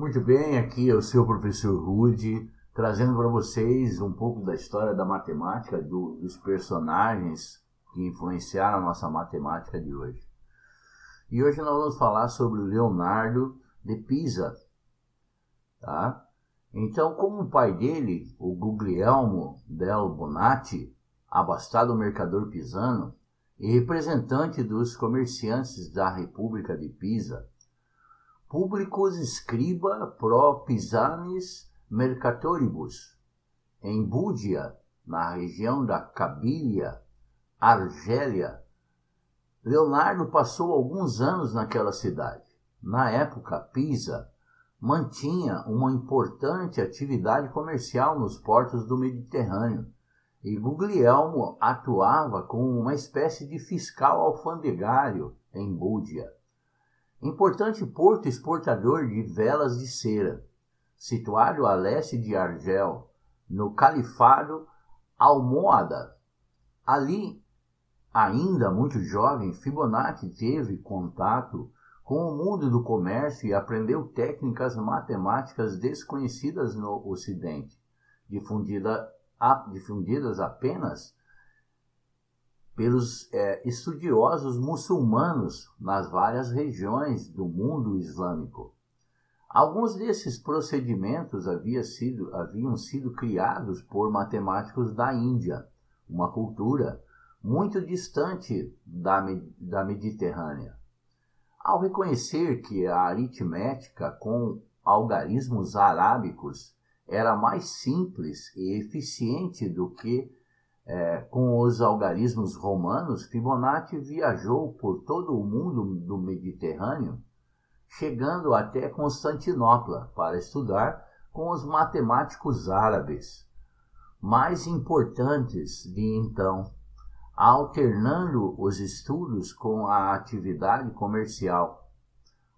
Muito bem, aqui é o seu professor Rude, trazendo para vocês um pouco da história da matemática, do, dos personagens que influenciaram a nossa matemática de hoje. E hoje nós vamos falar sobre Leonardo de Pisa. Tá? Então, como o pai dele, o Guglielmo del Bonatti, abastado mercador pisano e representante dos comerciantes da República de Pisa, publicus scriba pro Pisanis mercatoribus, em Búdia, na região da Cabília, Argélia, Leonardo passou alguns anos naquela cidade. Na época, Pisa mantinha uma importante atividade comercial nos portos do Mediterrâneo e Guglielmo atuava como uma espécie de fiscal alfandegário em Búdia. Importante porto exportador de velas de cera, situado a leste de Argel, no Califado Almohada. Ali, ainda muito jovem, Fibonacci teve contato com o mundo do comércio e aprendeu técnicas matemáticas desconhecidas no Ocidente, difundida difundidas apenas pelos é, estudiosos muçulmanos nas várias regiões do mundo islâmico. Alguns desses procedimentos havia sido, haviam sido criados por matemáticos da Índia, uma cultura muito distante da, da Mediterrânea. Ao reconhecer que a aritmética com algarismos arábicos era mais simples e eficiente do que é, com os algarismos romanos, Fibonacci viajou por todo o mundo do Mediterrâneo, chegando até Constantinopla para estudar com os matemáticos árabes mais importantes de então, alternando os estudos com a atividade comercial.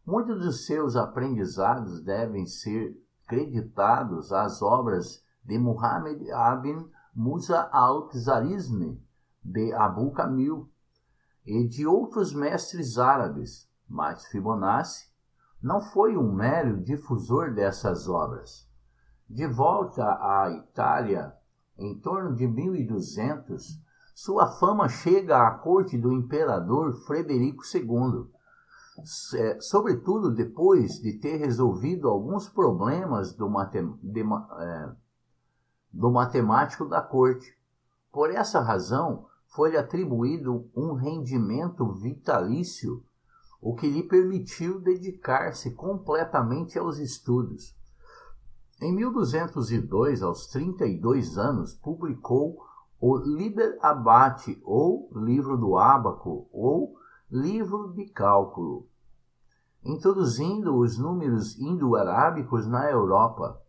Muitos dos seus aprendizados devem ser creditados às obras de Muhammad ibn Musa al-Khwarizmi, de Abu Kamil e de outros mestres árabes, mas Fibonacci não foi um mero difusor dessas obras. De volta à Itália, em torno de 1200, sua fama chega à corte do imperador Frederico II, é, sobretudo depois de ter resolvido alguns problemas do, de, é, do matemático da corte. Por essa razão, foi-lhe atribuído um rendimento vitalício, o que lhe permitiu dedicar-se completamente aos estudos. Em 1202, aos 32 anos, publicou o Liber Abate, ou Livro do Ábaco, ou livro de cálculo, introduzindo os números indo-arábicos na Europa.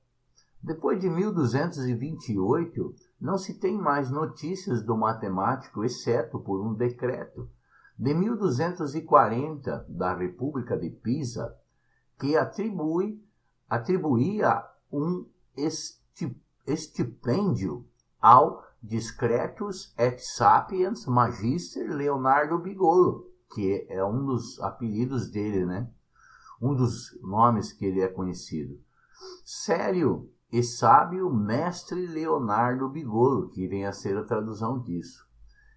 Depois de 1228, não se tem mais notícias do matemático, exceto por um decreto de 1240 da República de Pisa, que atribui, atribuía um estipêndio ao Discretus et Sapiens Magister Leonardo Bigolo, que é um dos apelidos dele, né? Um dos nomes que ele é conhecido. Sério e sábio mestre Leonardo Bigolo, que vem a ser a tradução disso,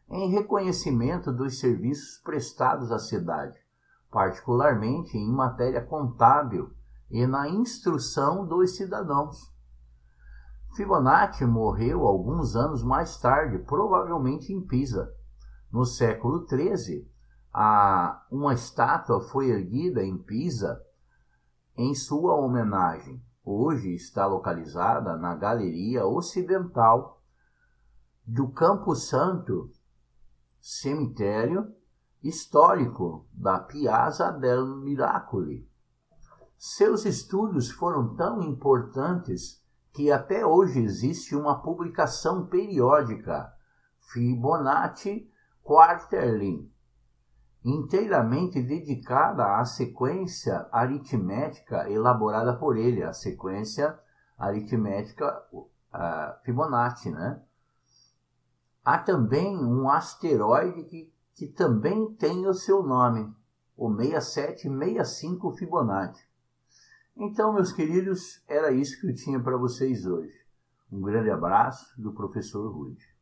em reconhecimento dos serviços prestados à cidade, particularmente em matéria contábil e na instrução dos cidadãos. Fibonacci morreu alguns anos mais tarde, provavelmente em Pisa. No século XIII, uma estátua foi erguida em Pisa em sua homenagem. Hoje está localizada na Galeria Ocidental do Campo Santo, cemitério histórico da Piazza del Miracoli. Seus estudos foram tão importantes que até hoje existe uma publicação periódica, Fibonacci Quarterly, inteiramente dedicada à sequência aritmética elaborada por ele, a sequência aritmética uh, Fibonacci, né? Há também um asteroide que, que também tem o seu nome, o 6765 Fibonacci. Então, meus queridos, era isso que eu tinha para vocês hoje. Um grande abraço do professor Rude.